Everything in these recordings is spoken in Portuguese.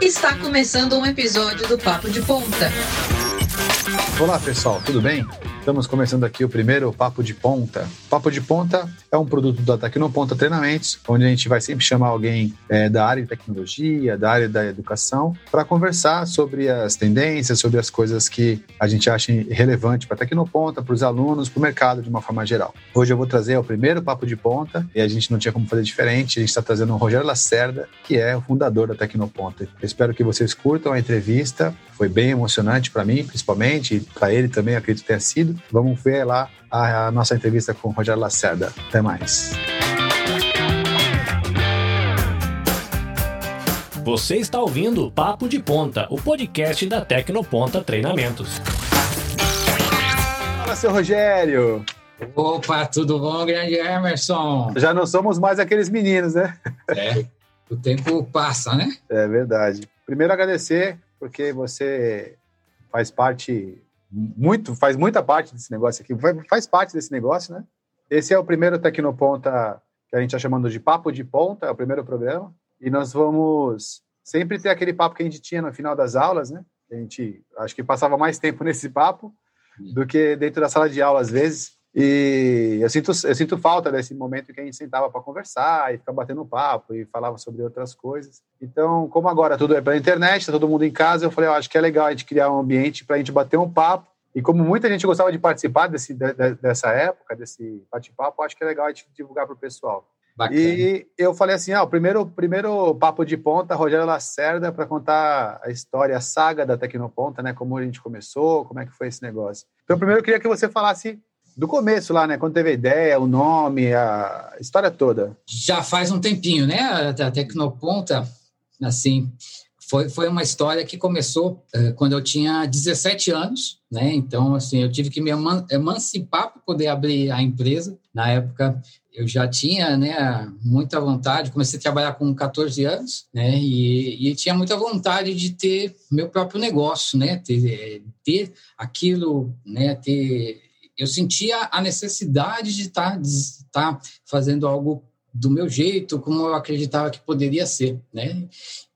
Está começando um episódio do Papo de Ponta. Olá pessoal, tudo bem? Estamos começando aqui o primeiro Papo de Ponta. Papo de Ponta é um produto da Tecnoponta Treinamentos, onde a gente vai sempre chamar alguém é, da área de tecnologia, da área da educação, para conversar sobre as tendências, sobre as coisas que a gente acha relevante para a Tecnoponta, para os alunos, para o mercado de uma forma geral. Hoje eu vou trazer o primeiro Papo de Ponta e a gente não tinha como fazer diferente. A gente está trazendo o Rogério Lacerda, que é o fundador da Tecnoponta. Eu espero que vocês curtam a entrevista. Foi bem emocionante para mim, principalmente, e para ele também, acredito que tenha sido. Vamos ver lá a, a nossa entrevista com o Rogério Lacerda. Até mais. Você está ouvindo Papo de Ponta, o podcast da Tecnoponta Treinamentos. Fala, seu Rogério! Opa, tudo bom, grande Emerson? Já não somos mais aqueles meninos, né? É, o tempo passa, né? É verdade. Primeiro agradecer, porque você faz parte muito, faz muita parte desse negócio aqui, faz parte desse negócio, né? Esse é o primeiro Tecnoponta que a gente está chamando de Papo de Ponta, é o primeiro programa, e nós vamos sempre ter aquele papo que a gente tinha no final das aulas, né? A gente acho que passava mais tempo nesse papo do que dentro da sala de aula às vezes. E eu sinto, eu sinto falta desse momento que a gente sentava para conversar e ficar batendo papo e falava sobre outras coisas. Então, como agora tudo é pela internet, está todo mundo em casa, eu falei, eu acho que é legal a gente criar um ambiente para a gente bater um papo. E como muita gente gostava de participar desse, de, dessa época, desse bate-papo, acho que é legal a gente divulgar para o pessoal. Bacana. E eu falei assim: ah, o primeiro, primeiro papo de ponta, Rogério Lacerda, para contar a história, a saga da Tecnoponta, né? Como a gente começou, como é que foi esse negócio. Então, primeiro eu queria que você falasse do começo lá, né? Quando teve a ideia, o nome, a história toda. Já faz um tempinho, né? A Tecnoponta, assim, foi, foi uma história que começou uh, quando eu tinha 17 anos, né? Então, assim, eu tive que me emancipar para poder abrir a empresa. Na época, eu já tinha, né, muita vontade. Comecei a trabalhar com 14 anos, né? E, e tinha muita vontade de ter meu próprio negócio, né? Ter, ter aquilo, né? Ter eu sentia a necessidade de estar, tá, estar tá fazendo algo do meu jeito, como eu acreditava que poderia ser, né?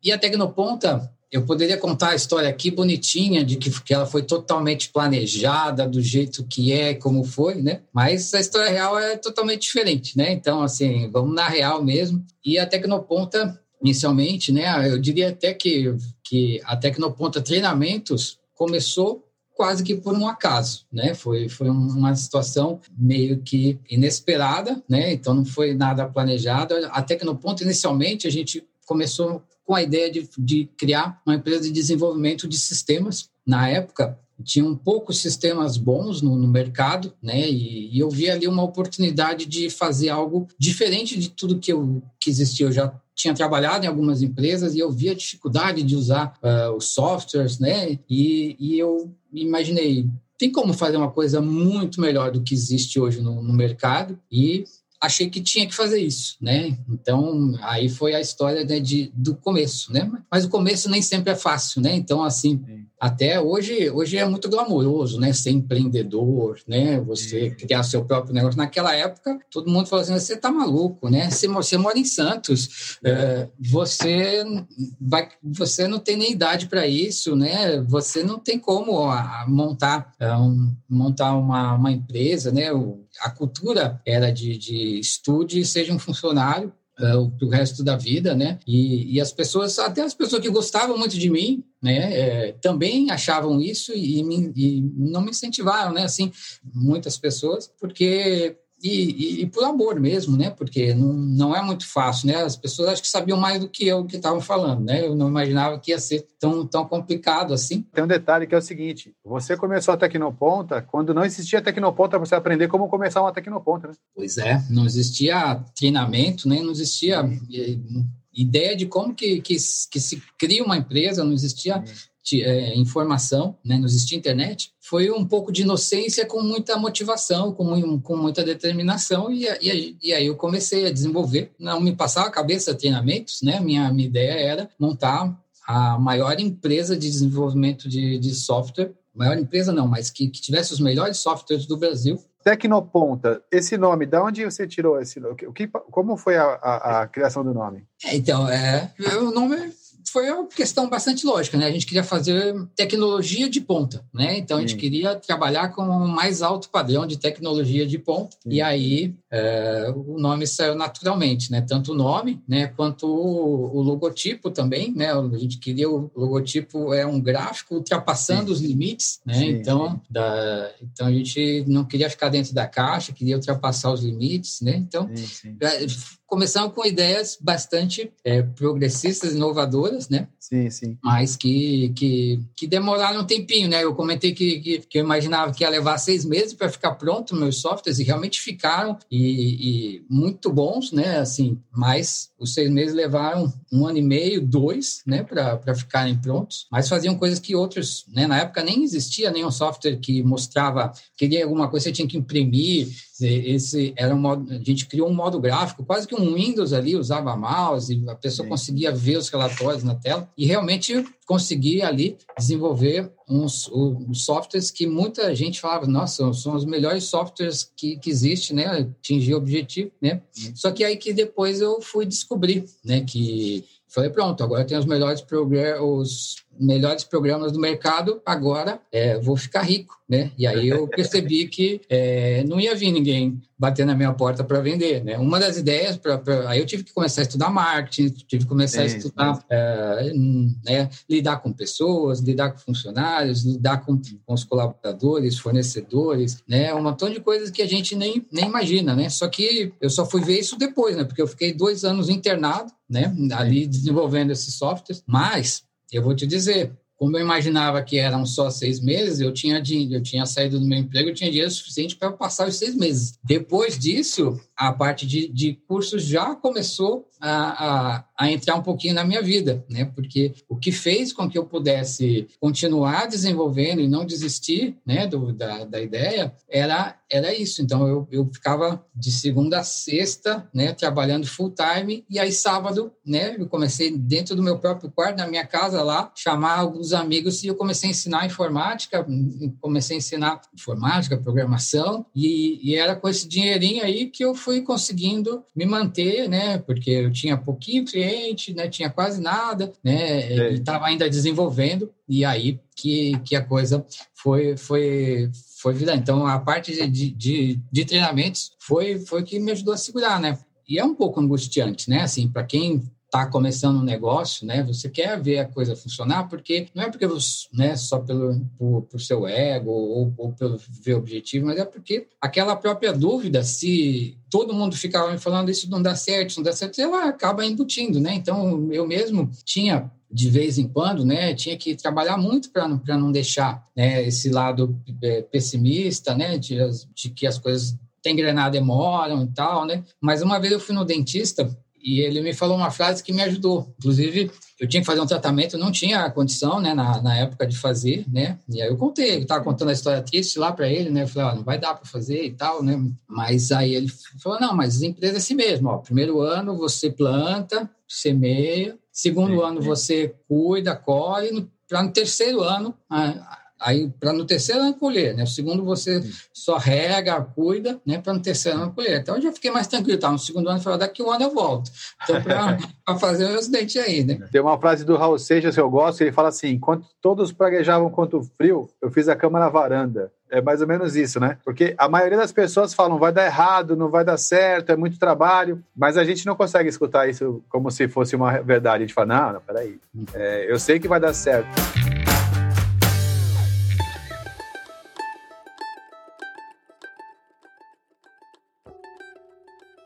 E a Tecnoponta, eu poderia contar a história aqui bonitinha de que, que ela foi totalmente planejada do jeito que é, como foi, né? Mas a história real é totalmente diferente, né? Então, assim, vamos na real mesmo. E a Tecnoponta, inicialmente, né? Eu diria até que, que a Tecnoponta Treinamentos começou quase que por um acaso, né? Foi, foi uma situação meio que inesperada, né? Então não foi nada planejado. Até que no ponto inicialmente a gente começou com a ideia de, de criar uma empresa de desenvolvimento de sistemas. Na época tinham poucos sistemas bons no, no mercado, né? E, e, eu vi ali uma oportunidade de fazer algo diferente de tudo que, eu, que existia. Eu já tinha trabalhado em algumas empresas e eu via a dificuldade de usar uh, os softwares, né? E, e eu imaginei, tem como fazer uma coisa muito melhor do que existe hoje no, no mercado e achei que tinha que fazer isso, né? Então, aí foi a história né, de, do começo, né? Mas o começo nem sempre é fácil, né? Então, assim, Sim. Até hoje, hoje é muito glamouroso, né? Ser empreendedor, né? Você Sim. criar seu próprio negócio. Naquela época, todo mundo falou assim, você tá maluco, né? Você, você mora em Santos, é, você, vai, você não tem nem idade para isso, né? Você não tem como montar, é, um, montar uma, uma empresa, né? A cultura era de, de estude e seja um funcionário uh, o resto da vida, né? E, e, as pessoas, até as pessoas que gostavam muito de mim, né, é, também achavam isso e, me, e não me incentivaram, né? Assim, muitas pessoas, porque e, e, e, por amor mesmo, né? Porque não, não é muito fácil, né? As pessoas acho que sabiam mais do que eu que estavam falando, né? Eu não imaginava que ia ser tão, tão complicado assim. Tem um detalhe que é o seguinte: você começou a Tecnoponta quando não existia Tecnoponta para você aprender como começar uma Tecnoponta, né? Pois é, não existia treinamento, né? Não existia eh, ideia de como que, que, que se cria uma empresa, não existia é, informação, né? não existia internet, foi um pouco de inocência com muita motivação, com, com muita determinação, e, e, e, aí eu comecei a desenvolver. Não me passava a cabeça treinamentos, né? Minha, minha ideia era montar a maior empresa de desenvolvimento de, de software, maior empresa não, mas que, que tivesse os melhores softwares do Brasil, Tecnoponta, esse nome, de onde você tirou esse nome? O que, como foi a, a, a criação do nome? É, então, é, o nome foi uma questão bastante lógica, né? A gente queria fazer tecnologia de ponta, né? Então a gente queria trabalhar com o mais alto padrão de tecnologia de ponta. Sim. E aí é, o nome saiu naturalmente, né? Tanto o nome, né? Quanto o, o, logotipo também, né? A gente queria o logotipo é um gráfico ultrapassando Sim. os limites, né? Sim. Então, da, então a gente não queria ficar dentro da caixa, queria ultrapassar os limites, né? Então começamos com ideias bastante é, progressistas, inovadoras, né? Sim, sim. Mas que, que, que demoraram um tempinho, né? Eu comentei que, que, que eu imaginava que ia levar seis meses para ficar pronto meus softwares e realmente ficaram e, e, muito bons, né? Assim, mas os seis meses levaram um ano e meio, dois, né? Para ficarem prontos. Mas faziam coisas que outros, né? Na época nem existia nenhum software que mostrava, queria alguma coisa, você tinha que imprimir, esse era um modo, a gente criou um modo gráfico, quase que um Windows ali, usava mouse, e a pessoa Sim. conseguia ver os relatórios na tela e realmente conseguia ali desenvolver uns, uns, softwares que muita gente falava, nossa, são os melhores softwares que, que existe, né? Atingir o objetivo, né? Só que aí que depois eu fui descobrir, né? Que falei, pronto, agora tem os melhores os melhores programas do mercado, agora é, vou ficar rico, né? E aí eu percebi que é, não ia vir ninguém bater na minha porta para vender, né? Uma das ideias, aí eu tive que começar a estudar marketing, tive que começar a estudar, é, né? lidar com pessoas, lidar com funcionários, lidar com, com os colaboradores, fornecedores, né? Um montão de coisas que a gente nem, nem imagina, né? Só que eu só fui ver isso depois, né? Porque eu fiquei dois anos internado, né? Ali desenvolvendo esses softwares, mas eu vou te dizer, como eu imaginava que eram só seis meses, eu tinha, eu tinha saído do meu emprego, eu tinha dinheiro suficiente para passar os seis meses. Depois disso, a parte de, de cursos já começou a, a, a, entrar um pouquinho na minha vida, né? Porque o que fez com que eu pudesse continuar desenvolvendo e não desistir, né, do, da, da ideia, era, era isso. Então, eu, eu ficava de segunda a sexta, né, trabalhando full time, e aí sábado, né, eu comecei dentro do meu próprio quarto, na minha casa lá, chamar alguns amigos e eu comecei a ensinar informática, comecei a ensinar informática, programação, e, e era com esse dinheirinho aí que eu fui conseguindo me manter, né, porque eu tinha pouquinho cliente, né, tinha quase nada, né, é. e estava ainda desenvolvendo, e aí que, que a coisa foi, foi, foi virando. Então, a parte de, de, de treinamentos foi, foi que me ajudou a segurar, né, e é um pouco angustiante, né? Assim, para quem está começando um negócio, né? Você quer ver a coisa funcionar, porque não é porque você, né, só pelo por, por seu ego ou, ou, pelo ver objetivo, mas é porque aquela própria dúvida se todo mundo ficava me falando isso não dá certo, isso não dá certo, ela acaba embutindo, né? Então eu mesmo tinha de vez em quando, né, tinha que trabalhar muito para não, não deixar né, esse lado é, pessimista, né, de, de que as coisas tem engrenar demoram e tal, né? Mas uma vez eu fui no dentista e ele me falou uma frase que me ajudou. Inclusive, eu tinha que fazer um tratamento, não tinha condição, né, na, na época de fazer, né? E aí eu contei, eu estava contando a história triste lá para ele, né? Eu falei, ó, não vai dar para fazer e tal, né? Mas aí ele falou, não, mas a empresa é assim mesmo, ó. Primeiro ano você planta, semeia, segundo ano você cuida, colhe, para no terceiro ano Aí, para no terceiro ano colher, né? O segundo você Sim. só rega, cuida, né? Para no terceiro ano colher. Então, eu já fiquei mais tranquilo. Tá? No segundo ano, eu falei, daqui um ano eu volto. Então, para fazer o acidente aí, né? Tem uma frase do Raul Seixas que eu gosto, que ele fala assim, enquanto todos praguejavam quanto frio, eu fiz a cama na varanda. É mais ou menos isso, né? Porque a maioria das pessoas falam vai dar errado, não vai dar certo, é muito trabalho, mas a gente não consegue escutar isso como se fosse uma verdade. A gente fala, não, não peraí, hum. é, eu sei que vai dar certo.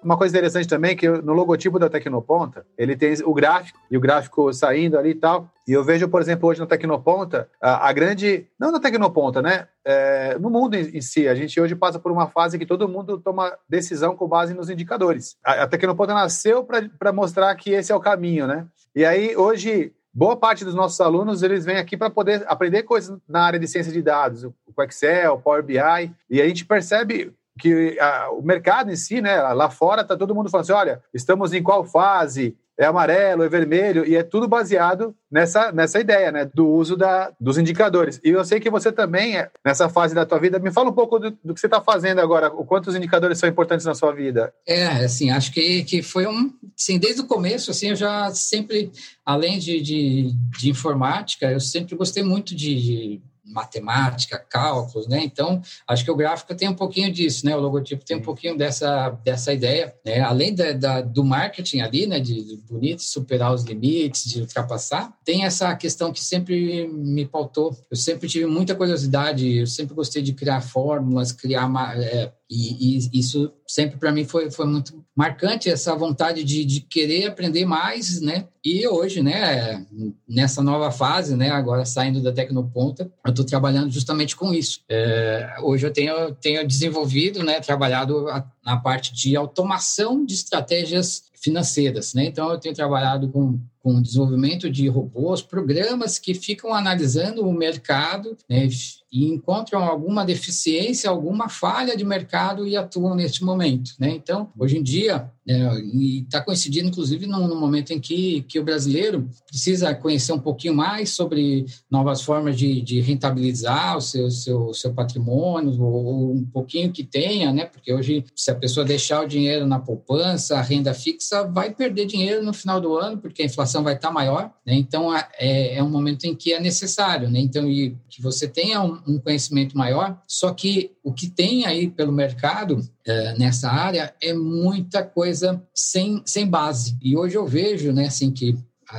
Uma coisa interessante também é que no logotipo da Tecnoponta, ele tem o gráfico, e o gráfico saindo ali e tal. E eu vejo, por exemplo, hoje na Tecnoponta, a, a grande. Não na Tecnoponta, né? É, no mundo em, em, si, a gente hoje passa por uma fase que todo mundo toma decisão com base nos indicadores. A, a Tecnoponta nasceu para mostrar que esse é o caminho, né? E aí, hoje, boa parte dos nossos alunos eles vêm aqui para poder aprender coisas na área de ciência de dados, o Excel, Power BI, e a gente percebe que a, o mercado em si, né, lá fora, está todo mundo falando assim: olha, estamos em qual fase? é amarelo, é vermelho, e é tudo baseado nessa, nessa ideia, né, do uso da, dos indicadores. E eu sei que você também, é, nessa fase da tua vida, me fala um pouco do, do que você está fazendo agora, o quanto os indicadores são importantes na sua vida. É, assim, acho que, que foi um, assim, desde o começo, assim, eu já sempre, além de, de, de informática, eu sempre gostei muito de, de matemática, cálculos, né? Então, acho que o gráfico tem um pouquinho disso, né? O logotipo tem um pouquinho dessa, dessa ideia, né? Além da, da do marketing ali, né? De, de bonito, superar os limites, de ultrapassar, tem essa questão que sempre me pautou. Eu sempre tive muita curiosidade, eu sempre gostei de criar fórmulas, criar é, e, e, isso sempre para mim foi, foi muito marcante, essa vontade de, de querer aprender mais, né? E hoje, né, nessa nova fase, né, agora saindo da Tecnoponta, eu estou trabalhando justamente com isso. É, hoje eu tenho, tenho desenvolvido, né, trabalhado na parte de automação de estratégias financeiras, né? Então eu tenho trabalhado com com desenvolvimento de robôs, programas que ficam analisando o mercado né, e encontram alguma deficiência, alguma falha de mercado e atuam neste momento. Né? Então, hoje em dia, é, e está coincidindo, inclusive, no, no, momento em que, que o brasileiro precisa conhecer um pouquinho mais sobre novas formas de, de rentabilizar o seu, seu, seu patrimônio, ou, ou, um pouquinho que tenha, né? porque hoje, se a pessoa deixar o dinheiro na poupança, a renda fixa, vai perder dinheiro no final do ano, porque a inflação vai estar maior. Né? Então, é, é um momento em que é necessário. Né? Então, e, que você tenha um, um conhecimento maior, só que o que tem aí pelo mercado é, nessa área é muita coisa sem, sem base. E hoje eu vejo, né, assim, que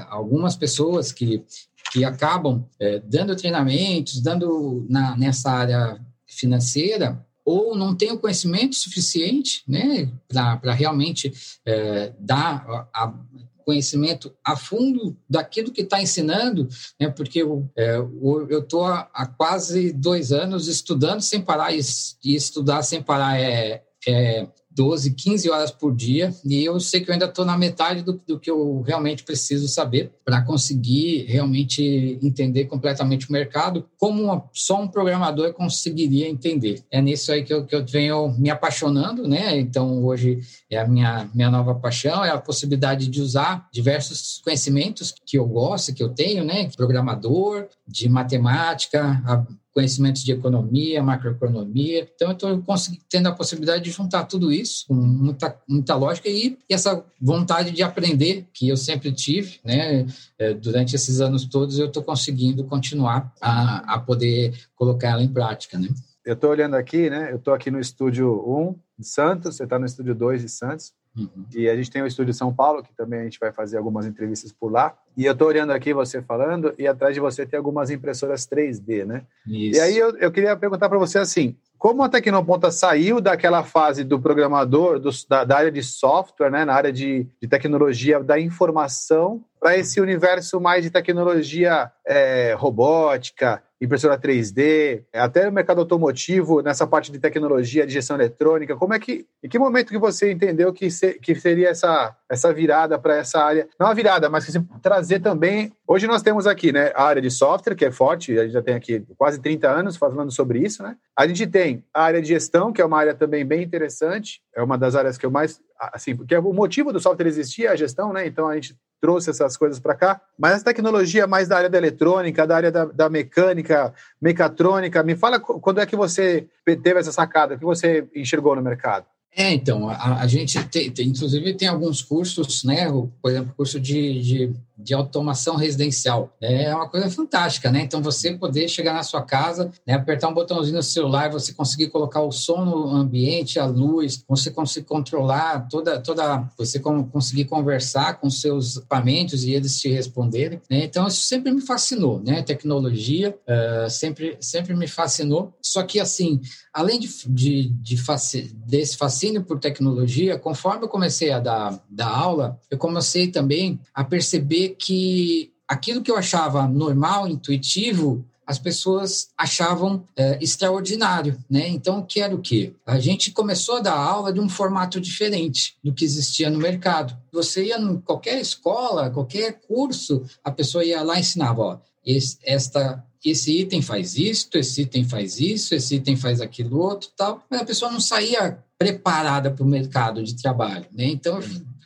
algumas pessoas que, que acabam é, dando treinamentos, dando na, nessa área financeira, ou não tem o conhecimento suficiente né, para realmente é, dar a, conhecimento a fundo daquilo que está ensinando, né? porque eu é, estou há, quase dois anos estudando sem parar, e, e estudar sem parar é, é 12, 15 horas por dia, e eu sei que eu ainda estou na metade do, do, que eu realmente preciso saber para conseguir realmente entender completamente o mercado, como uma, só um programador conseguiria entender. É nisso aí que eu, que eu venho me apaixonando, né? Então, hoje é a minha, minha nova paixão, é a possibilidade de usar diversos conhecimentos que eu gosto, que eu tenho, né? Programador, de matemática, conhecimentos de economia, macroeconomia. Então, eu estou tendo a possibilidade de juntar tudo isso com muita, muita lógica e essa vontade de aprender que eu sempre tive, né? É, durante esses anos todos, eu estou conseguindo continuar a, a poder colocar ela em prática, né? Eu estou olhando aqui, né? Eu estou aqui no estúdio 1 de Santos, você está no estúdio 2 de Santos. Uhum. E a gente tem o estúdio São Paulo, que também a gente vai fazer algumas entrevistas por lá. E eu estou olhando aqui você falando, e atrás de você tem algumas impressoras 3D, né? Isso. E aí eu, eu queria perguntar para você assim: como a Tecnoponta saiu daquela fase do programador, do, da, da, área de software, né, na área de, de tecnologia da informação, para esse universo mais de tecnologia é, robótica, impressora 3D, até o mercado automotivo, nessa parte de tecnologia, de gestão eletrônica, como é que, em que momento que você entendeu que, se, que seria essa, essa virada para essa área, não a virada, mas trazer também, hoje nós temos aqui, né, a área de software, que é forte, a gente já tem aqui quase 30 anos falando sobre isso, né, a gente tem a área de gestão, que é uma área também bem interessante, é uma das áreas que eu mais, assim, porque o motivo do software existir é a gestão, né, então a gente trouxe essas coisas para cá, mas essa tecnologia mais da área da eletrônica, da área da, da, mecânica, mecatrônica, me fala quando é que você teve essa sacada, que você enxergou no mercado? É, então, a, a gente tem, tem, inclusive tem alguns cursos, né, por exemplo, curso de, de de automação residencial. É uma coisa fantástica, né? Então, você poder chegar na sua casa, né, apertar um botãozinho no celular, você conseguir colocar o som no ambiente, a luz, você conseguir controlar toda, toda você conseguir conversar com seus equipamentos e eles te responderem. Né? Então, isso sempre me fascinou, né? Tecnologia uh, sempre, sempre me fascinou. Só que, assim, além de, de, de faci desse fascínio por tecnologia, conforme eu comecei a dar, dar aula, eu comecei também a perceber que aquilo que eu achava normal, intuitivo, as pessoas achavam é, extraordinário, né? Então, que era o quê? A gente começou a dar aula de um formato diferente do que existia no mercado. Você ia em qualquer escola, qualquer curso, a pessoa ia lá e ensinava, ó, esse, esta, esse item faz isto, esse item faz isso, esse item faz aquilo outro, tal. Mas a pessoa não saía preparada para o mercado de trabalho, né? Então,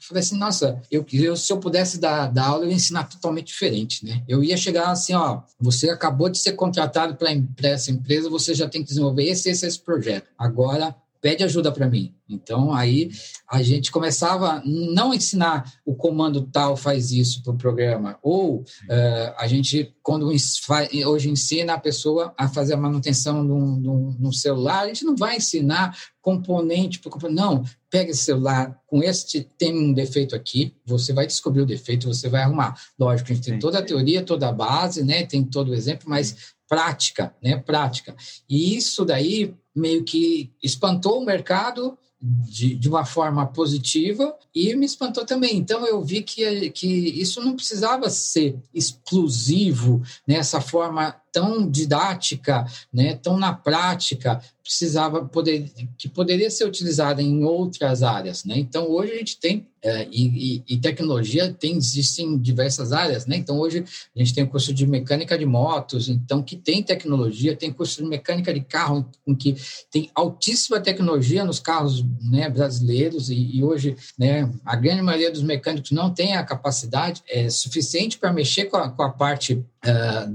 falei assim, nossa, eu, eu se eu pudesse dar, dar aula, eu ia ensinar totalmente diferente, né? Eu ia chegar assim, ó, você acabou de ser contratado para essa empresa, você já tem que desenvolver esse, esse, esse projeto. Agora, pede ajuda para mim. Então, aí a gente começava não ensinar o comando tal faz isso para o programa, ou uh, a gente, quando hoje ensina a pessoa a fazer a manutenção no celular, a gente não vai ensinar componente por componente. Não, pega esse celular, com este tem um defeito aqui, você vai descobrir o defeito, você vai arrumar. Lógico, a gente tem toda a teoria, toda a base, né? tem todo o exemplo, mas prática, né? Prática. E isso daí meio que espantou o mercado de, de uma forma positiva e me espantou também. Então eu vi que, que isso não precisava ser exclusivo nessa forma tão didática, né, tão na prática, precisava poder que poderia ser utilizada em outras áreas, né? Então hoje a gente tem é, e, e, tecnologia tem existem diversas áreas, né? Então hoje a gente tem o curso de mecânica de motos, então que tem tecnologia, tem curso de mecânica de carro, em que tem altíssima tecnologia nos carros, né, brasileiros e, e hoje, né, a grande maioria dos mecânicos não tem a capacidade é, suficiente para mexer com a, com a parte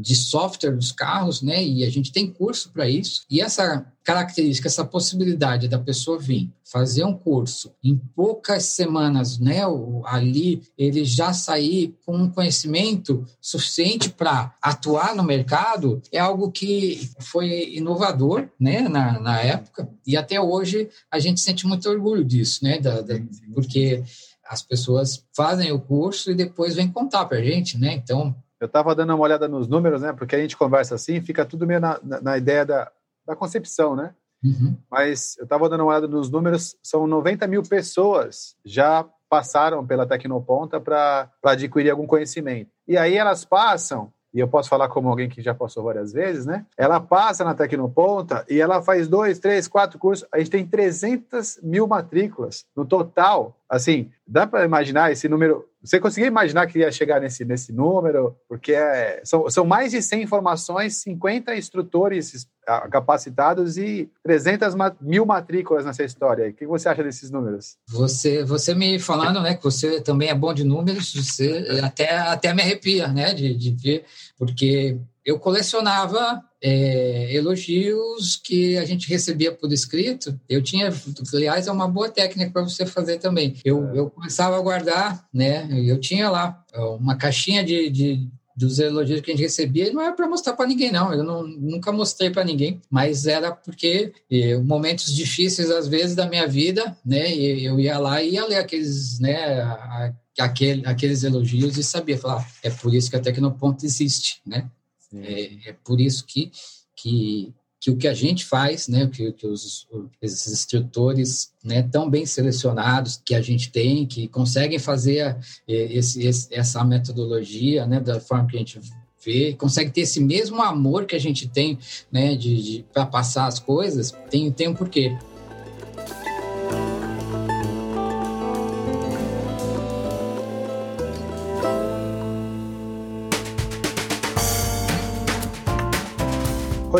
de software dos carros, né? E a gente tem curso para isso. E essa característica, essa possibilidade da pessoa vir fazer um curso em poucas semanas, né? Ali ele já sair com um conhecimento suficiente para atuar no mercado é algo que foi inovador, né? Na, na época e até hoje a gente sente muito orgulho disso, né? Da, da, porque as pessoas fazem o curso e depois vêm contar para a gente, né? Então eu estava dando uma olhada nos números, né? Porque a gente conversa assim, fica tudo meio na, na, na ideia da, da concepção, né? Uhum. Mas eu estava dando uma olhada nos números, são 90 mil pessoas já passaram pela Tecnoponta para adquirir algum conhecimento. E aí elas passam e eu posso falar como alguém que já passou várias vezes, né? Ela passa na Tecnoponta e ela faz dois, três, quatro cursos. A gente tem 300 mil matrículas no total. Assim, dá para imaginar esse número? Você conseguia imaginar que ia chegar nesse, nesse número? Porque é, são, são mais de 100 informações, 50 instrutores capacitados e 300 mil matrículas nessa história. O que você acha desses números? Você, você me falando, né, que você também é bom de números, você até, até me arrepia, né, de, de ver, porque eu colecionava é, elogios que a gente recebia por escrito. Eu tinha, aliás, é uma boa técnica para você fazer também. Eu, é. eu começava a guardar, né? Eu tinha lá uma caixinha de, de dos elogios que a gente recebia, não era para mostrar para ninguém, não. Eu não, nunca mostrei para ninguém, mas era porque eh, momentos difíceis, às vezes, da minha vida, né? eu ia lá e ia ler aqueles, né? A, aquele, aqueles elogios e sabia falar, é por isso que a Tecnoponto existe, né? É, é, por isso que, que, que o que a gente faz, né, que, que os, esses instrutores né, tão bem selecionados que a gente tem, que conseguem fazer esse, esse, essa metodologia né, da forma que a gente vê, consegue ter esse mesmo amor que a gente tem né, de, de para passar as coisas, tem, tem um porquê.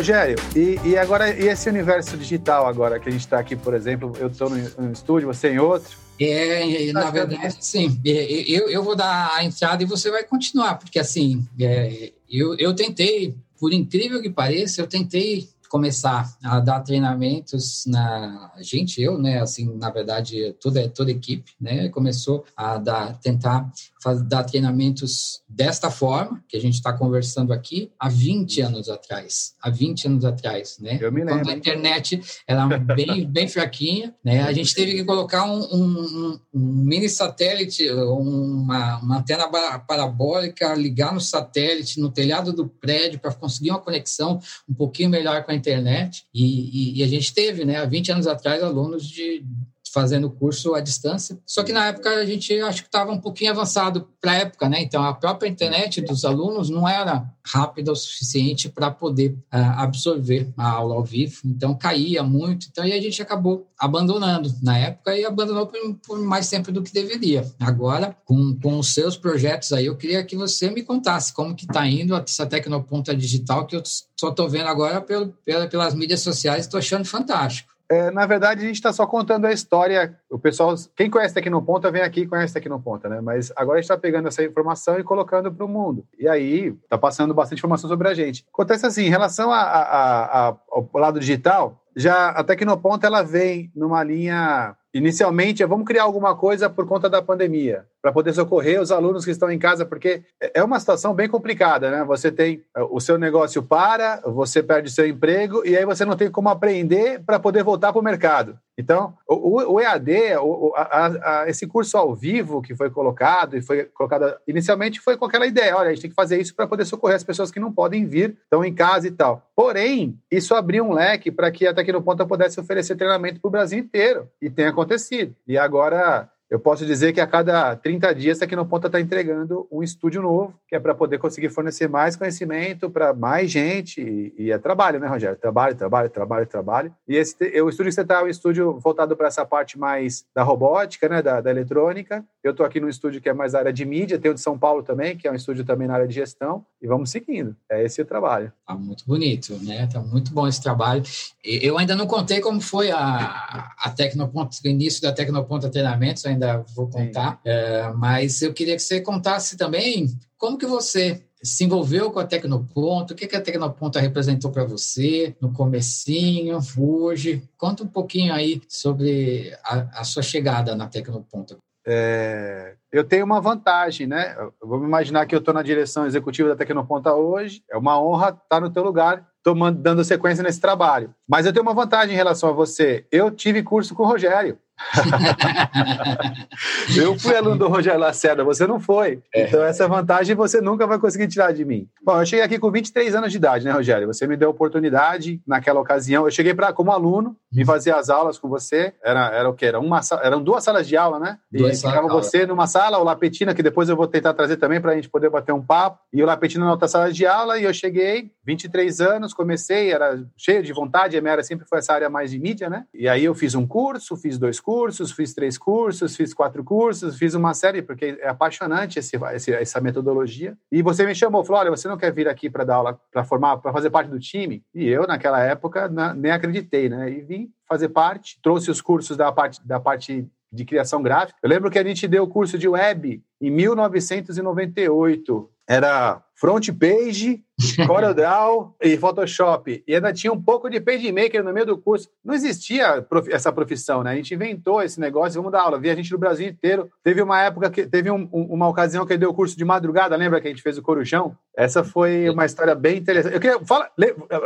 Rogério, e, e, agora, e esse universo digital agora, que a gente está aqui, por exemplo, eu estou no, estúdio, você em outro? É, na verdade, sim. Eu, eu vou dar a entrada e você vai continuar, porque assim, é, eu, eu tentei, por incrível que pareça, eu tentei começar a dar treinamentos na gente eu né assim na verdade toda toda a equipe né começou a dar tentar fazer, dar treinamentos desta forma que a gente está conversando aqui há 20 anos atrás há 20 anos atrás né eu me lembro. quando a internet era bem bem fraquinha né a gente teve que colocar um, um, um mini satélite uma, uma antena parabólica ligar no satélite no telhado do prédio para conseguir uma conexão um pouquinho melhor com a internet e, e, e, a gente teve, né, há 20 anos atrás, alunos de fazendo curso à distância. Só que na época a gente acho que estava um pouquinho avançado para a época, né? Então a própria internet dos alunos não era rápida o suficiente para poder uh, absorver a aula ao vivo. Então caía muito. Então aí a gente acabou abandonando na época e abandonou por, por mais tempo do que deveria. Agora, com, com os seus projetos aí, eu queria que você me contasse como que está indo essa Tecnoponta Digital que eu só estou vendo agora pelo, pela, pelas mídias sociais, estou achando fantástico. É, na verdade, a gente está só contando a história. O pessoal, quem conhece Tecnoponta, vem aqui e conhece Tecnoponta, né? Mas agora a gente está pegando essa informação e colocando para o mundo. E aí, está passando bastante informação sobre a gente. Acontece assim, em relação a, a, a, ao lado digital, já a Tecnoponta ela vem numa linha inicialmente é vamos criar alguma coisa por conta da pandemia para poder socorrer os alunos que estão em casa porque é uma situação bem complicada né? Você tem o seu negócio para você perde seu emprego e aí você não tem como aprender para poder voltar para o mercado. Então o, o EAD o, a, a, esse curso ao vivo que foi colocado e foi colocado inicialmente foi com aquela ideia olha a gente tem que fazer isso para poder socorrer as pessoas que não podem vir estão em casa e tal. Porém isso abriu um leque para que a Tecnoponta pudesse oferecer treinamento para o Brasil inteiro e tenha acontecido. E agora eu posso dizer que a cada 30 dias a Tecnoponta está entregando um estúdio novo, que é para poder conseguir fornecer mais conhecimento para mais gente. E, e, é trabalho, né, Rogério? Trabalho, trabalho, trabalho, trabalho. E esse, o estúdio que você está é um estúdio voltado para essa parte mais da robótica, né, da, da eletrônica. Eu estou aqui no estúdio que é mais área de mídia, tem o de São Paulo também, que é um estúdio também na área de gestão. E vamos seguindo. É esse o trabalho. Tá muito bonito, né? Tá muito bom esse trabalho. Eu ainda não contei como foi a, a Tecnoponta, o início da Tecnoponta Treinamentos, ainda vou contar, é, mas eu queria que você contasse também como que você se envolveu com a Tecnoponta, o que, que a Tecnoponta representou para você no comecinho, hoje. Conta um pouquinho aí sobre a, a sua chegada na Tecnoponta. É, eu tenho uma vantagem, né? Vamos imaginar que eu estou na direção executiva da Tecnoponta hoje. É uma honra estar no teu lugar, estou dando sequência nesse trabalho. Mas eu tenho uma vantagem em relação a você. Eu tive curso com o Rogério. eu fui aluno do Rogério Lacerda, você não foi. É. Então, essa vantagem você nunca vai conseguir tirar de mim. Bom, eu cheguei aqui com 23 anos de idade, né, Rogério? Você me deu a oportunidade naquela ocasião. Eu cheguei para como aluno, me fazia as aulas com você. Era, era o quê? Era uma, eram duas salas de aula, né? E ficava você numa sala, o Lapetina, que depois eu vou tentar trazer também para a gente poder bater um papo, e o Lapetina na outra sala de aula. E eu cheguei, 23 anos, comecei, era cheio de vontade, a minha área sempre foi essa área mais de mídia, né? E aí eu fiz um curso, fiz dois cursos fiz três cursos, fiz quatro cursos, fiz uma série, porque é apaixonante esse, esse, essa metodologia. E você me chamou, falou: olha, você não quer vir aqui para dar aula, para formar, para fazer parte do time? E eu, naquela época, na, nem acreditei, né? E vim fazer parte, trouxe os cursos da parte, da parte de criação gráfica. Eu lembro que a gente deu o curso de web em 1998. Era front page, CorelDRAW e Photoshop. E ainda tinha um pouco de PageMaker no meio do curso. Não existia essa profissão, né? A gente inventou esse negócio, vamos dar aula. Vi a gente no Brasil inteiro. Teve uma época que teve um, uma ocasião que deu o curso de madrugada, lembra que a gente fez o Corujão? Essa foi uma história bem interessante. Eu queria fala,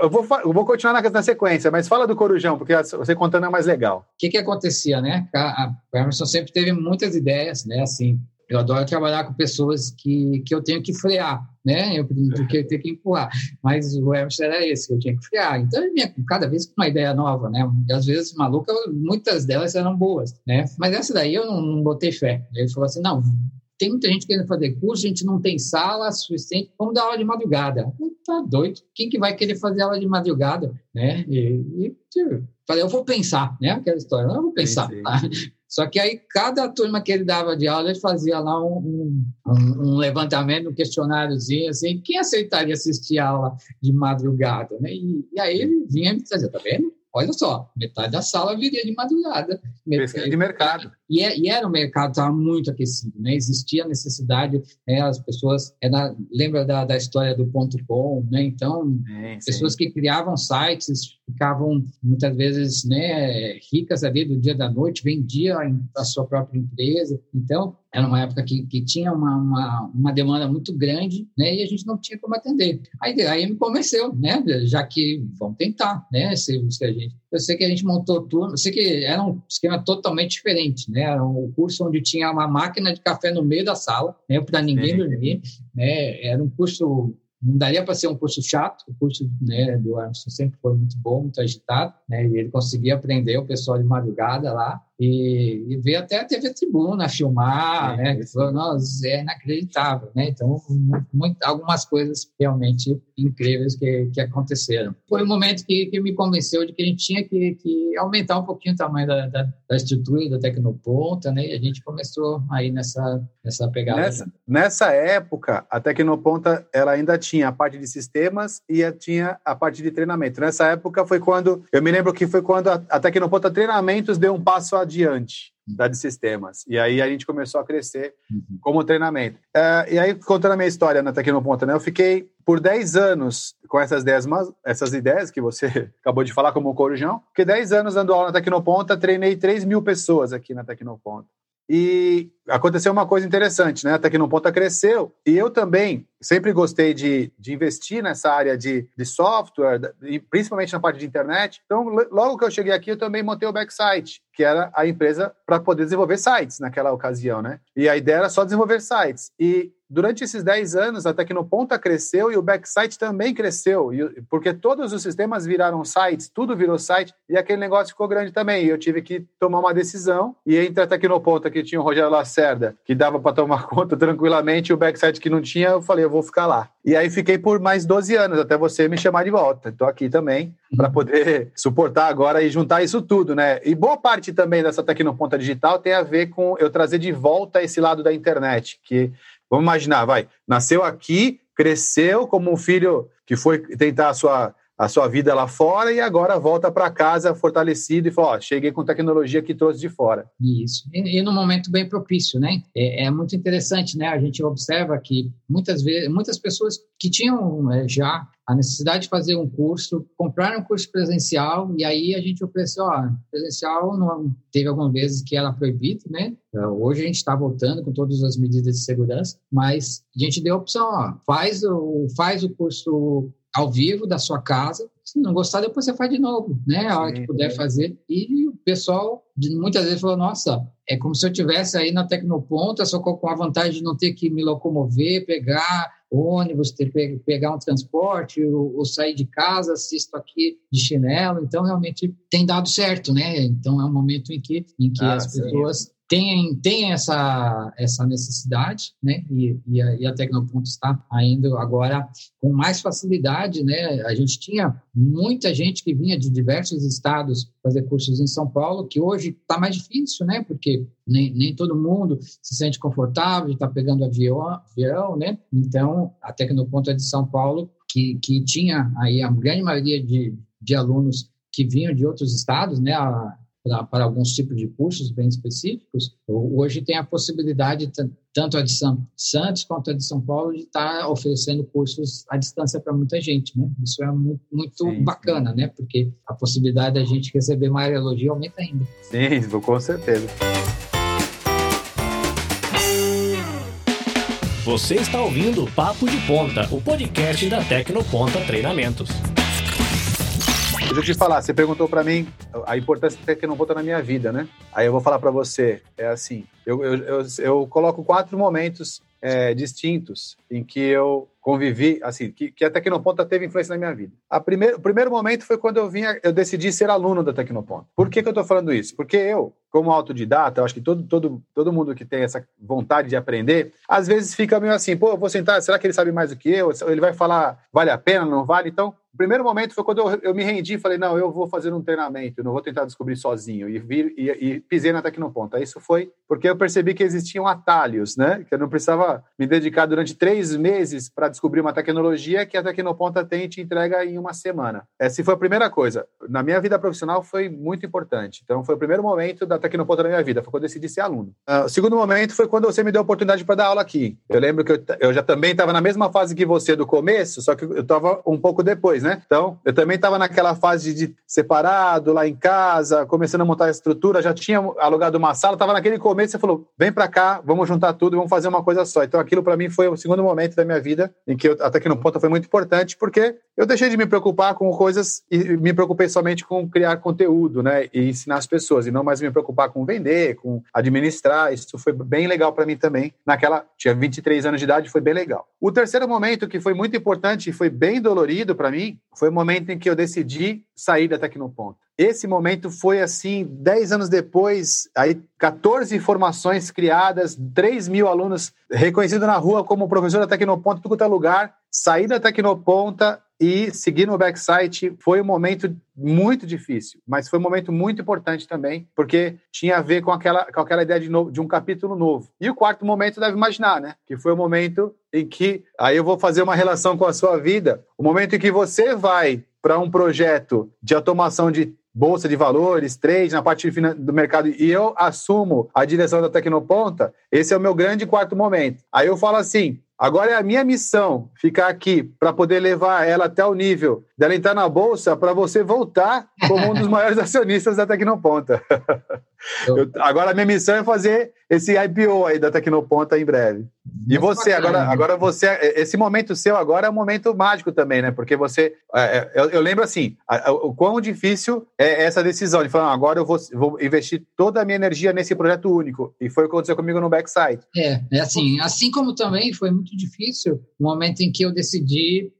eu vou, eu vou continuar na, na sequência, mas fala do Corujão, porque você contando é mais legal. O que que acontecia, né? A, a Emerson sempre teve muitas ideias, né? Assim, eu adoro trabalhar com pessoas que, que eu tenho que frear, né? Eu do que ter que empurrar. Mas o Emerson era esse que eu tinha que frear. Então, eu vinha cada vez com uma ideia nova, né? E às vezes, maluca, muitas delas eram boas, né? Mas essa daí eu não, não botei fé. Ele falou assim: não, tem muita gente querendo fazer curso, a gente não tem sala suficiente, vamos dar aula de madrugada. Tá doido, quem que vai querer fazer aula de madrugada, né? E, e tipo, falei, eu vou pensar, né? Aquela história, eu vou pensar. Sim, sim. Só que aí, cada turma que ele dava de aula, ele fazia lá um, um, um levantamento, um questionáriozinho, assim, quem aceitaria assistir a aula de madrugada? Né? E, e aí ele vinha me dizer, tá vendo? Olha só, metade da sala viria de madrugada. Pesquisa de mercado. E, é, e, era o mercado estava muito aquecido, né? Existia necessidade, né? as pessoas, era, lembra da, da história do ponto com, né? Então, é, pessoas que criavam sites ficavam muitas vezes, né, ricas ali do dia da noite, vendia a sua própria empresa. Então, era uma época que, que tinha uma, uma, uma, demanda muito grande, né? E a gente não tinha como atender. Aí, aí me convenceu, né? Já que vamos tentar, né? Se, se a gente, eu sei que a gente montou turma, eu sei que era um esquema totalmente diferente, né? Era um curso onde tinha uma máquina de café no meio da sala, né? Para ninguém dormir, né? Era um curso não daria para ser um curso chato, o curso né, do Armstrong sempre foi muito bom, muito agitado, né, e ele conseguia aprender o pessoal de madrugada lá, e, e veio até a TV Tribuna filmar, né? Falou, Nossa, é inacreditável, né? Então, muito, algumas coisas realmente incríveis que, que aconteceram. Foi um momento que, que me convenceu de que a gente tinha que, que aumentar um pouquinho o tamanho da, da, da estrutura da Tecnoponta, né? E a gente começou aí nessa, nessa pegada. Nessa, nessa época, a Tecnoponta ela ainda tinha a parte de sistemas e tinha a parte de treinamento. Nessa época foi quando, eu me lembro que foi quando a, a Tecnoponta Treinamentos deu um passo adiante da de sistemas. E aí a gente começou a crescer uhum. como treinamento. Uh, e aí, contando a minha história na Tecnoponta, né, eu fiquei por 10 anos com essas ideias, essas ideias que você acabou de falar como corujão, porque 10 anos dando aula na Tecnoponta, treinei 3 mil pessoas aqui na Tecnoponta. E aconteceu uma coisa interessante, né? A Tecnoponta cresceu e eu também sempre gostei de, de investir nessa área de, de software, principalmente na parte de internet. Então, logo que eu cheguei aqui, eu também montei o Backsite, que era a empresa para poder desenvolver sites naquela ocasião, né? E a ideia era só desenvolver sites. E durante esses 10 anos, a Tecnoponta cresceu e o Backsite também cresceu, porque todos os sistemas viraram sites, tudo virou site, e aquele negócio ficou grande também. E eu tive que tomar uma decisão, e entre a Tecnoponta, que tinha o Rogério Lacerda, que dava para tomar conta tranquilamente, e o Backsite que não tinha, eu falei, eu vou ficar lá. E aí fiquei por mais 12 anos, até você me chamar de volta. Estou aqui também para poder suportar agora e juntar isso tudo, né? E boa parte também dessa Tecnoponta Digital tem a ver com eu trazer de volta esse lado da internet, que Vamos imaginar, vai, nasceu aqui, cresceu como um filho que foi tentar a sua, a sua vida lá fora e agora volta para casa fortalecido e falou: ó, cheguei com tecnologia que trouxe de fora. Isso. E, e num momento bem propício, né? É, é, muito interessante, né? A gente observa que muitas vezes, muitas pessoas que tinham é, já a necessidade de fazer um curso, comprar um curso presencial e aí a gente ofereceu, ó, presencial não teve algumas vezes que era proibido, né? Hoje a gente está voltando com todas as medidas de segurança, mas a gente deu a opção, ó, faz o faz o curso ao vivo da sua casa. Se não gostar, depois você faz de novo, né? A hora que puder fazer. E o pessoal muitas vezes falou: nossa, é como se eu tivesse aí na Tecnoponta, só com a vantagem de não ter que me locomover, pegar ônibus, ter que pegar um transporte, ou, ou, sair de casa, assisto aqui de chinelo. Então, realmente tem dado certo, né? Então, é um momento em que, em que ah, as pessoas tem, tem essa, essa necessidade, né? E, e, a, e a Tecnoponto está indo agora com mais facilidade, né? A gente tinha muita gente que vinha de diversos estados fazer cursos em São Paulo, que hoje está mais difícil, né? Porque nem, nem todo mundo se sente confortável de estar tá pegando avião, avião, né? Então, a Tecnoponto é de São Paulo, que, que tinha aí a grande maioria de, de alunos que vinham de outros estados, né? A, para alguns tipos de cursos bem específicos, hoje tem a possibilidade, tanto a de São Santos quanto a de São Paulo, de estar tá oferecendo cursos à distância para muita gente. Né? Isso é muito, muito sim, bacana, sim. né? porque a possibilidade da gente receber mais elogio aumenta ainda. Sim, com certeza. Você está ouvindo Papo de Ponta, o podcast da Tecnoponta Treinamentos. Deixa eu te falar, você perguntou para mim a importância da Tecnoponta na minha vida, né? Aí eu vou falar para você, é assim, eu, eu, eu, eu, coloco quatro momentos é, distintos em que eu convivi, assim, que, que a Tecnoponta teve influência na minha vida. A primeiro, o primeiro momento foi quando eu vinha, eu decidi ser aluno da Tecnoponta. Por que, que eu estou falando isso? Porque eu, como autodidata, eu acho que todo, todo, todo mundo que tem essa vontade de aprender, às vezes fica meio assim, pô, eu vou sentar, será que ele sabe mais do que eu? Ele vai falar, vale a pena, não vale? Então, o primeiro momento foi quando eu, eu me rendi e falei, não, eu vou fazer um treinamento, não vou tentar descobrir sozinho. E, e, e pisei na Tecnoponta. Isso foi porque eu percebi que existiam atalhos, né? Que eu não precisava me dedicar durante três meses para descobrir uma tecnologia que a Tecnoponta tem e te entrega em uma semana. Essa foi a primeira coisa. Na minha vida profissional foi muito importante. Então, foi o primeiro momento da Tecnoponta na minha vida, foi quando eu decidi ser aluno. Uh, o segundo momento foi quando você me deu a oportunidade para dar aula aqui. Eu lembro que eu, eu já também estava na mesma fase que você do começo, só que eu estava um pouco depois, né? Então, eu também estava naquela fase de separado, lá em casa, começando a montar a estrutura, já tinha alugado uma sala, estava naquele começo, você falou, vem para cá, vamos juntar tudo, vamos fazer uma coisa só. Então, aquilo para mim foi o segundo momento da minha vida em que eu, até que no ponto foi muito importante, porque eu deixei de me preocupar com coisas e me preocupei somente com criar conteúdo, né, e ensinar as pessoas, e não mais me preocupar com vender, com administrar. Isso foi bem legal para mim também. Naquela, tinha 23 anos de idade, foi bem legal. O terceiro momento que foi muito importante e foi bem dolorido para mim foi o momento em que eu decidi sair da Tecnoponta. esse momento foi assim, 10 anos depois, aí 14 formações criadas, 3 mil alunos reconhecidos na rua como professor da Tecnoponta, tudo quanto é lugar, sair da Tecnoponta e seguir no backsite foi um momento muito difícil, mas foi um momento muito importante também, porque tinha a ver com aquela, com aquela ideia de, novo, de um capítulo novo. E o quarto momento deve imaginar, né? Que foi o momento em que, aí eu vou fazer uma relação com a sua vida, o momento em que você vai para um projeto de automação de bolsa de valores, trade, na parte do mercado, e eu assumo a direção da Tecnoponta, esse é o meu grande quarto momento. Aí eu falo assim, Agora é a minha missão ficar aqui para poder levar ela até o nível dela entrar na bolsa para você voltar como um dos maiores acionistas da Tecnoponta. Eu, agora a minha missão é fazer esse IPO aí da Tecnoponta em breve. E você, agora, agora você, esse momento seu agora é um momento mágico também, né? Porque você, é, é, eu, eu lembro assim, o quão difícil é essa decisão de falar, agora eu vou, vou, investir toda a minha energia nesse projeto único. E foi o que aconteceu comigo no Backside. É, é assim, assim como também foi muito difícil o momento em que eu decidi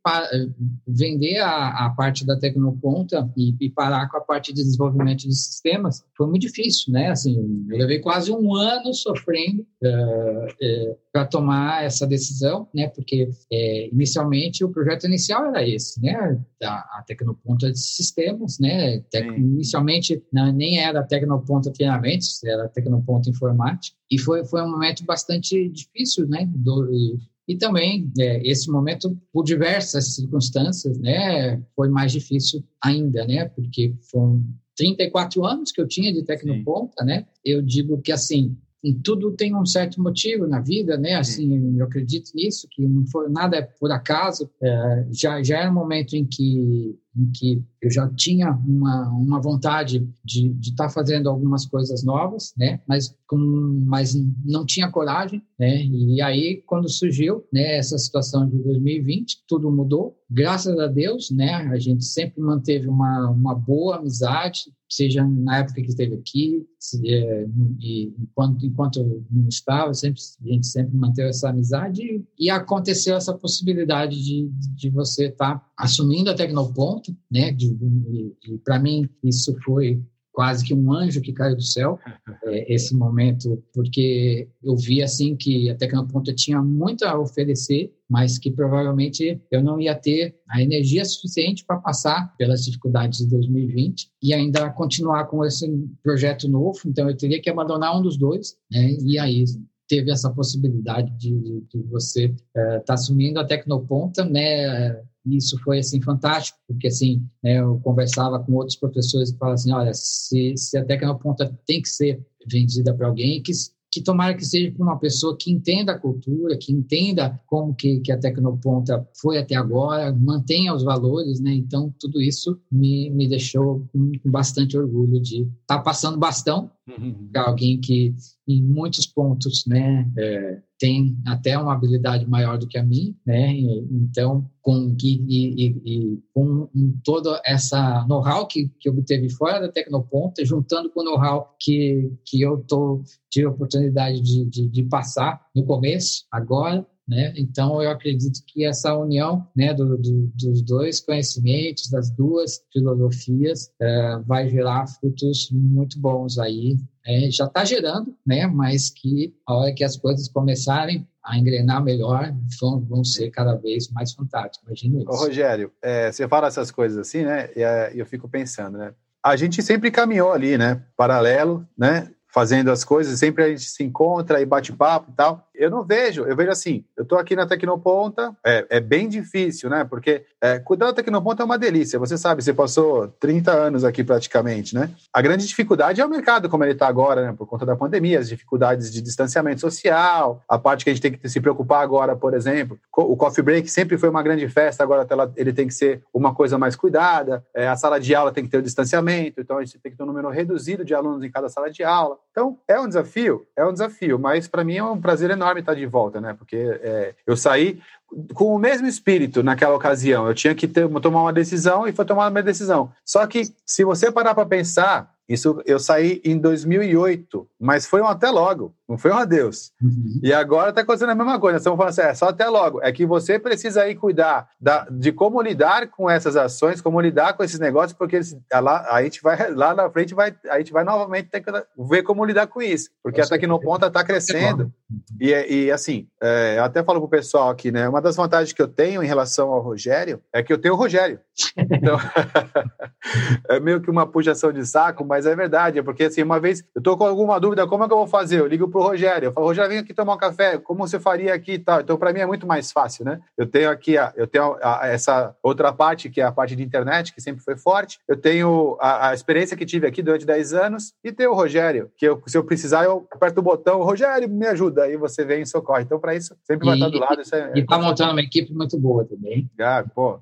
vender a, a parte da Tecnoponta e, e parar com a parte de desenvolvimento de sistemas. Foi muito difícil, né? Assim, eu levei quase um ano sofrendo uh, uh, para tomar essa decisão, né? Porque é, inicialmente o projeto inicial era esse, né? A, a Tecnoponta de sistemas, né? Tec, inicialmente não, nem era a Tecnoponta treinamentos, era a Tecnoponta informática. E foi, foi um momento bastante difícil, né? Do, e, e também é, esse momento, por diversas circunstâncias, né, foi mais difícil ainda, né, porque foram 34 anos que eu tinha de Tecnoponta, Sim. né? Eu digo que assim, tudo tem um certo motivo na vida, né? Assim, eu acredito nisso, que não foi nada é por acaso. É, já já era um momento em que em que eu já tinha uma, uma vontade de estar tá fazendo algumas coisas novas, né? Mas com, mas não tinha coragem, né? E aí quando surgiu, né? Essa situação de 2020, tudo mudou. Graças a Deus, né? A gente sempre manteve uma uma boa amizade, seja na época que esteve aqui, se, é, e enquanto, enquanto não estava, sempre, a gente sempre manteve essa amizade e aconteceu essa possibilidade de, de você estar tá assumindo a Tecnoponto, né? De, e para mim isso foi quase que um anjo que caiu do céu é, esse momento, porque eu vi assim que a Tecnoponta tinha muito a oferecer, mas que provavelmente eu não ia ter a energia suficiente para passar pelas dificuldades de 2020 e ainda continuar com esse projeto novo. Então eu teria que abandonar um dos dois, né? E aí teve essa possibilidade de, de você estar uh, tá assumindo a Tecnoponta, né? Isso foi assim fantástico, porque assim, né, eu conversava com outros professores e falava assim, olha, se, se a Tecnoponta tem que ser vendida para alguém, que, que tomara que seja para uma pessoa que entenda a cultura, que entenda como que, que a Tecnoponta foi até agora, mantenha os valores, né? Então, tudo isso me, me deixou com, com bastante orgulho de estar tá passando bastão uhum. para alguém que, em muitos pontos, né, é, tem até uma habilidade maior do que a minha, né? Então, com e, e, e com toda essa know-how que, que obteve fora da Tecnoponta, juntando com o know-how que, que eu tô, tive a oportunidade de, de, de passar no começo, agora, né? Então, eu acredito que essa união né, do, do, dos dois conhecimentos, das duas filosofias, é, vai gerar frutos muito bons aí. É, já está gerando, né? mas que a hora que as coisas começarem a engrenar melhor, vão, vão ser cada vez mais fantásticos. Imagino isso. Ô, Rogério, é, você fala essas coisas assim, né? E é, eu fico pensando, né? A gente sempre caminhou ali, né? Paralelo, né? Fazendo as coisas, sempre a gente se encontra e bate papo e tal. Eu não vejo, eu vejo assim, eu estou aqui na Tecnoponta, é, é bem difícil, né? Porque é, cuidar da Tecnoponta é uma delícia, você sabe, você passou 30 anos aqui praticamente, né? A grande dificuldade é o mercado como ele está agora, né? Por conta da pandemia, as dificuldades de distanciamento social, a parte que a gente tem que se preocupar agora, por exemplo, o coffee break sempre foi uma grande festa, agora ele tem que ser uma coisa mais cuidada, é, a sala de aula tem que ter o distanciamento, então a gente tem que ter um número reduzido de alunos em cada sala de aula. Então, é um desafio, é um desafio, mas para mim é um prazer enorme estar de volta, né? Porque é, eu saí com o mesmo espírito naquela ocasião. Eu tinha que ter, tomar uma decisão e foi tomar uma decisão. Só que, se você parar para pensar, Isso eu saí em 2008, mas foi um até logo, não foi um adeus. Uhum. E agora está acontecendo a mesma coisa. Estamos falando assim, é só até logo. É que você precisa aí cuidar da, de como lidar com essas ações, como lidar com esses negócios, porque eles, lá, a gente vai lá na frente vai a gente vai novamente ter que ver como lidar com isso, porque a Tecnoponta está crescendo. E, e assim, é, eu até falo pro pessoal aqui, né? Uma das vantagens que eu tenho em relação ao Rogério é que eu tenho o Rogério. Então, é meio que uma puxação de saco, mas é verdade, é porque assim, uma vez eu tô com alguma dúvida, como é que eu vou fazer? Eu ligo pro Rogério, eu falo, Rogério, vem aqui tomar um café, como você faria aqui e tal. Então, para mim é muito mais fácil, né? Eu tenho aqui, a, eu tenho a, essa outra parte, que é a parte de internet, que sempre foi forte. Eu tenho a, a experiência que tive aqui durante 10 anos e tenho o Rogério, que eu, se eu precisar, eu aperto o botão, Rogério, me ajuda, aí você vem e socorre. Então, para isso, sempre e, vai estar do lado. Isso é, e tá montando uma equipe muito boa também. Ah, pô.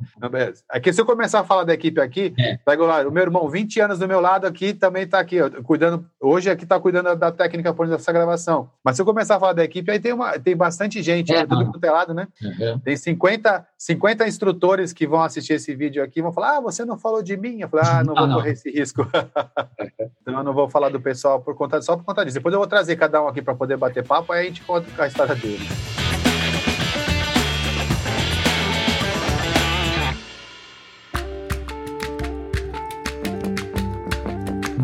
Aqui, se eu começar a falar da equipe aqui, é. pego lá, o meu irmão, 20 anos do meu lado aqui, também está aqui, ó, cuidando, hoje aqui está cuidando da técnica por dessa gravação. Mas se eu começar a falar da equipe, aí tem, uma, tem bastante gente, é, tudo lado, né? Uhum. Tem 50, 50 instrutores que vão assistir esse vídeo aqui vão falar: ah, você não falou de mim. Eu falei: ah, não vou não. correr esse risco. então eu não vou falar do pessoal por conta, só por conta disso. Depois eu vou trazer cada um aqui para poder bater papo, aí a gente conta a história dele.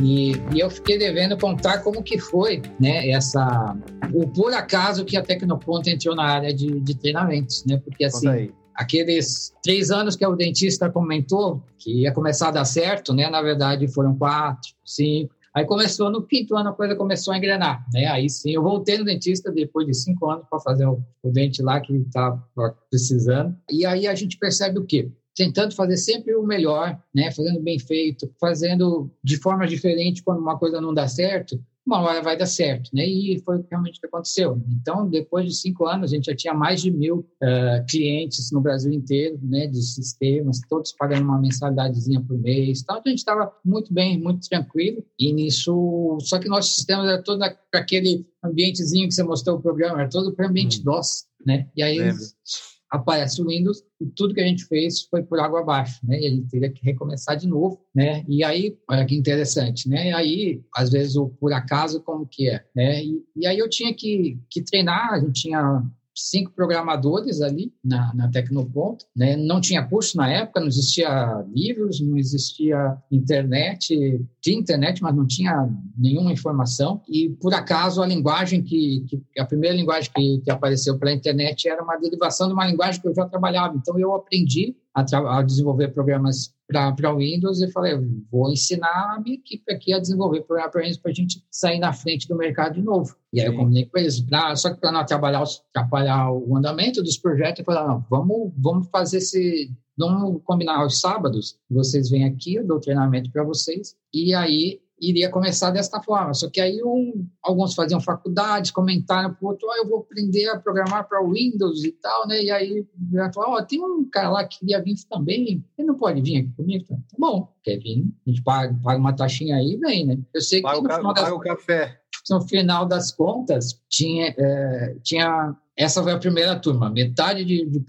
E, e, eu fiquei devendo contar como que foi, né, essa o por acaso que a Tecnoponto entrou na área de, de treinamentos, né? Porque assim, aqueles três anos que o dentista comentou que ia começar a dar certo, né? Na verdade foram quatro, cinco. Aí começou no quinto ano a coisa começou a engrenar, né? Aí sim eu voltei no dentista depois de cinco anos para fazer o, o dente lá que estava precisando. E aí a gente percebe o quê? tentando fazer sempre o melhor, né? Fazendo bem feito, fazendo de forma diferente quando uma coisa não dá certo, hora vai dar certo, né? E foi realmente o que aconteceu. Então, depois de cinco anos, a gente já tinha mais de mil uh, clientes no Brasil inteiro, né? De sistemas, todos pagando uma mensalidadezinha por mês. Então, a gente estava muito bem, muito tranquilo. E nisso, só que nosso sistema era todo aquele ambientezinho que você mostrou o programa, era todo para ambiente hum. DOS, né? E aí aparece o Windows e tudo que a gente fez foi por água abaixo, né? E a gente teria que recomeçar de novo, né? E aí, olha que interessante, né? E aí, às vezes, o por acaso, como que é, né? E, e aí eu tinha que, que treinar, a gente tinha cinco programadores ali na, na Tecnoponto, né? Não tinha curso na época, não existia livros, não existia internet, tinha internet, mas não tinha nenhuma informação. E por acaso a linguagem que, que a primeira linguagem que, que apareceu para a internet era uma derivação de uma linguagem que eu já trabalhava. Então eu aprendi a, a desenvolver programas para Windows e falei, vou ensinar a minha equipe aqui a desenvolver programas para Windows para a gente sair na frente do mercado de novo. E aí Sim. eu combinei com eles, pra, só que para não atrapalhar, atrapalhar o andamento dos projetos, eu falei, não, vamos, vamos fazer esse, vamos combinar aos sábados, vocês vêm aqui, eu dou treinamento para vocês, e aí iria começar desta forma. Só que aí um, alguns faziam faculdades, comentaram para o outro, oh, eu vou aprender a programar para Windows e tal, né? E aí falaram, oh, tem um cara lá que queria vir também, ele não pode vir aqui comigo? Tá bom, quer vir? A gente paga, paga uma taxinha aí e vem, né? Eu sei paga que no final das, o café. No final das contas, tinha, é, tinha essa foi a primeira turma, metade de, de,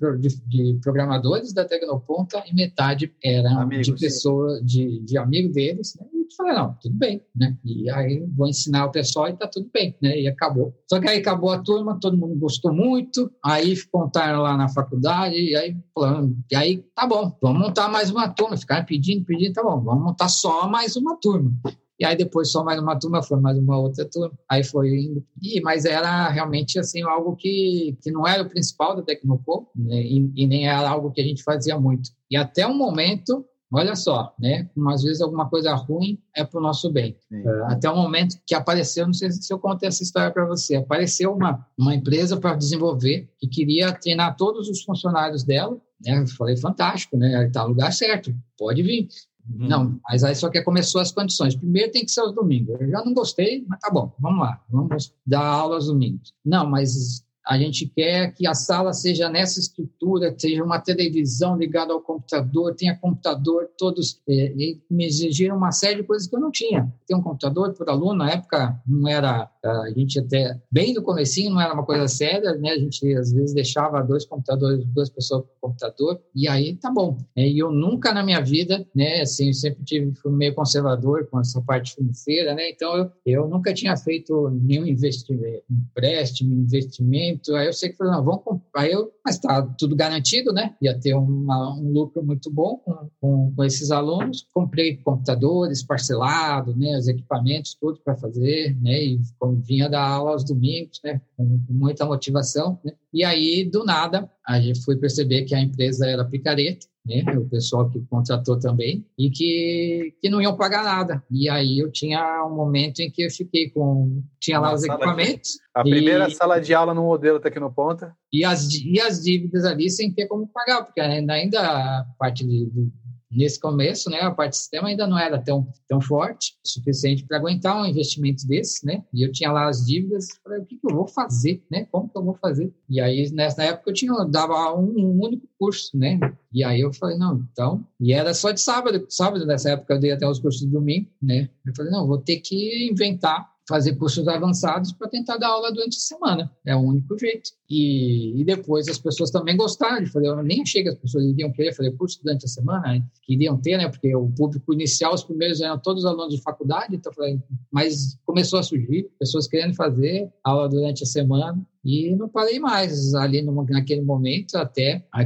de, programadores da Tecnoponta e metade era Amigos, de pessoa, de, de amigo deles, né? Falei, não, tudo bem, né? E aí vou ensinar o pessoal e tá tudo bem, né? E acabou. Só que aí acabou a turma, todo mundo gostou muito, aí contaram lá na faculdade, e aí falando, e aí tá bom, vamos montar mais uma turma, ficaram pedindo, pedindo, tá bom, vamos montar só mais uma turma. E aí depois só mais uma turma, foi mais uma outra turma. Aí foi indo. E, mas era realmente assim algo que, que não era o principal da Tecnopol, né? e, e nem era algo que a gente fazia muito. E até um momento Olha só, né? Às vezes alguma coisa ruim é para o nosso bem. Sim. Até o momento que apareceu, não sei se eu contei essa história para você, apareceu uma, uma empresa para desenvolver que queria treinar todos os funcionários dela. Né? Eu falei, fantástico, né? Está no lugar certo, pode vir. Uhum. Não, mas aí só que começou as condições. Primeiro tem que ser os domingos. Eu já não gostei, mas tá bom, vamos lá, vamos dar aula aos domingos. Não, mas a gente quer que a sala seja nessa estrutura, seja uma televisão ligada ao computador, tenha computador, todos é, me exigiram uma série de coisas que eu não tinha. Ter um computador por aluno, na época, não era, a gente até, bem no comecinho, não era uma coisa séria, né? A gente, às vezes, deixava dois computadores, duas pessoas por computador, e aí tá bom. É, e eu nunca na minha vida, né, assim, eu sempre tive, fui meio conservador com essa parte financeira, né? Então, eu, eu nunca tinha feito nenhum investimento, empréstimo, investimento. Aí eu sei que falei, não, vamos comprar. Aí eu, mas tá tudo garantido, né? Ia ter uma, um lucro muito bom com, com, com, esses alunos. Comprei computadores parcelado, né? Os equipamentos, tudo para fazer, né? E como vinha da aula aos domingos, né? Com, com muita motivação, né? E aí, do nada, a gente foi perceber que a empresa era picareta, né? O pessoal que contratou também, e que, que não iam pagar nada. E aí eu tinha um momento em que eu fiquei com. Tinha lá os equipamentos. A primeira e, sala de aula no modelo Tecnoponta. E as, e as dívidas ali sem ter como pagar, porque ainda, ainda a parte de, de Nesse começo, né, a parte do sistema ainda não era tão, tão forte, suficiente para aguentar um investimento desse, né? E eu tinha lá as dívidas, falei, o que, que eu vou fazer, né? Como que eu vou fazer? E aí, nessa época, eu tinha, eu dava um, um, único curso, né? E aí eu falei, não, então... E era só de sábado, sábado nessa época eu dei até os cursos de domingo, né? Eu falei, não, vou ter que inventar fazer cursos avançados para tentar dar aula durante a semana. É o único jeito. E, e depois as pessoas também gostaram. Eu falei, eu nem achei que as pessoas iriam querer fazer curso durante a semana, queriam ter, né? Porque o público inicial, os primeiros eram todos alunos de faculdade, então falei, mas começou a surgir pessoas querendo fazer aula durante a semana. E não parei mais ali no, naquele momento até. Aí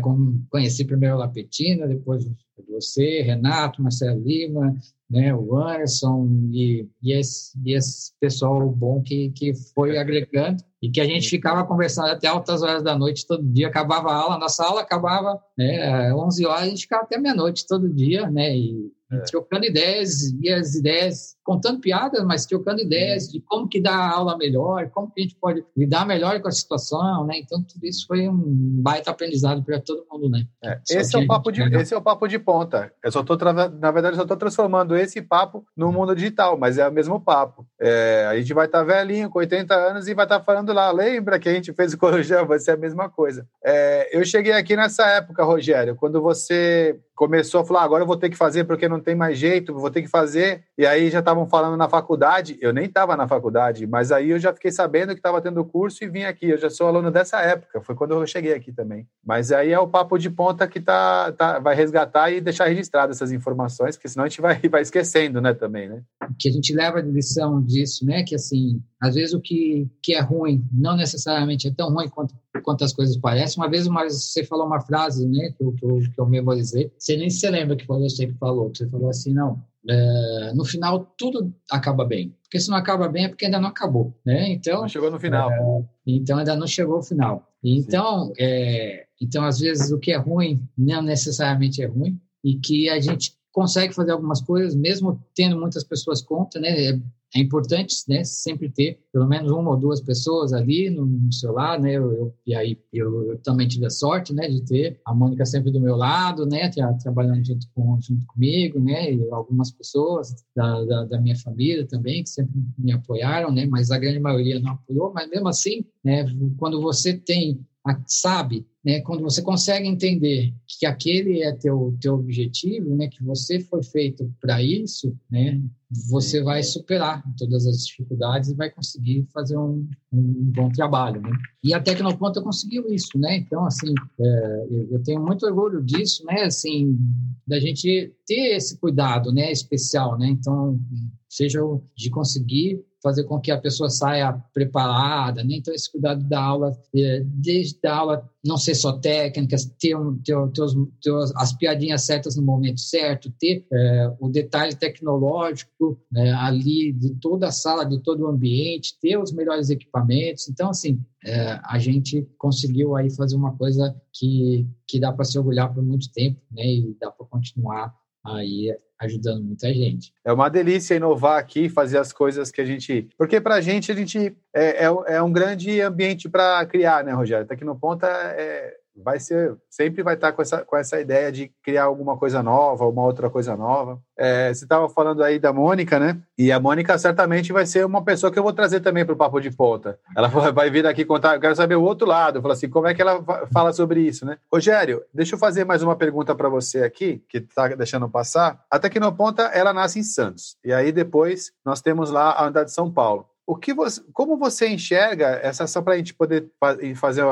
conheci primeiro a Lapetina, depois você, Renato, Marcelo Lima, né, o Anderson e, e, esse, e esse pessoal bom que, que foi agregando e que a gente ficava conversando até altas horas da noite todo dia, acabava a aula, nossa aula acabava né, 11 horas, a gente ficava até meia-noite todo dia, né, e é. trocando ideias, e as ideias, contando piadas, mas trocando ideias de como que dá a aula melhor, como que a gente pode lidar melhor com a situação, né? Então, tudo isso foi um baita aprendizado para todo mundo, né? É, esse, é o papo de, esse é o papo de ponta. Eu só tô, na verdade, eu só estou transformando esse papo no mundo digital, mas é o mesmo papo. É, a gente vai estar tá velhinho, com 80 anos, e vai estar tá falando lá, lembra que a gente fez o Corujão? Vai ser a mesma coisa. É, eu cheguei aqui nessa época, Rogério, quando você começou a falar, ah, agora eu vou ter que fazer porque não tem mais jeito, vou ter que fazer. E aí já estavam falando na faculdade, eu nem estava na faculdade, mas aí eu já fiquei sabendo que estava tendo curso e vim aqui. Eu já sou aluno dessa época, foi quando eu cheguei aqui também. Mas aí é o papo de ponta que tá, tá vai resgatar e deixar registrado essas informações, porque senão a gente vai, vai esquecendo, né, também, né? Que a gente leva de lição disso, né, que assim, às vezes o que, que é ruim não necessariamente é tão ruim quanto, quanto as coisas parecem. Uma vez você falou uma frase, né, que eu, que eu memorizei, você nem se lembra que foi você que falou, que você falou assim, não, é, no final tudo acaba bem. Porque se não acaba bem é porque ainda não acabou, né? Então não chegou no final. É, então ainda não chegou ao final. Então, é, então às vezes o que é ruim não necessariamente é ruim e que a gente consegue fazer algumas coisas mesmo tendo muitas pessoas contra, né? É, é importante, né, sempre ter pelo menos uma ou duas pessoas ali no, no seu lado, né, eu, eu e aí eu, eu, também tive a sorte, né, de ter a Mônica sempre do meu lado, né, trabalhando junto, com, junto comigo, né, e algumas pessoas da, da, da, minha família também que sempre me apoiaram, né, mas a grande maioria não apoiou, mas mesmo assim, né, quando você tem sabe, né, quando você consegue entender que aquele é teu teu objetivo, né, que você foi feito para isso, né, você vai superar todas as dificuldades e vai conseguir fazer um, um bom trabalho, né? E a Tecnoponta conseguiu isso, né? Então, assim, é, eu tenho muito orgulho disso, né? Assim, da gente ter esse cuidado, né, especial, né? Então, seja de conseguir fazer com que a pessoa saia preparada, né? Então, esse cuidado da aula, é, desde a aula não ser só técnicas, ter, um, ter as piadinhas certas no momento certo, ter é, o detalhe tecnológico né, ali de toda a sala, de todo o ambiente, ter os melhores equipamentos. Então, assim, é, a gente conseguiu aí fazer uma coisa que, que dá para se orgulhar por muito tempo, né? E dá para continuar aí ajudando muita gente. É uma delícia inovar aqui, fazer as coisas que a gente. Porque para a gente, a gente é, é, é um grande ambiente para criar, né, Rogério? Tá aqui no Ponta é, vai ser, sempre vai estar com essa, com essa ideia de criar alguma coisa nova, uma outra coisa nova. É, você estava falando aí da Mônica, né? E a Mônica certamente vai ser uma pessoa que eu vou trazer também para o Papo de Ponta. Ela vai vir aqui contar, eu quero saber o outro lado. Falar assim, como é que ela fala sobre isso, né? Rogério, deixa eu fazer mais uma pergunta para você aqui, que está deixando passar. A Tecnoponta, ela nasce em Santos. E aí depois nós temos lá a unidade de São Paulo o que você, como você enxerga, essa só para a gente poder fazer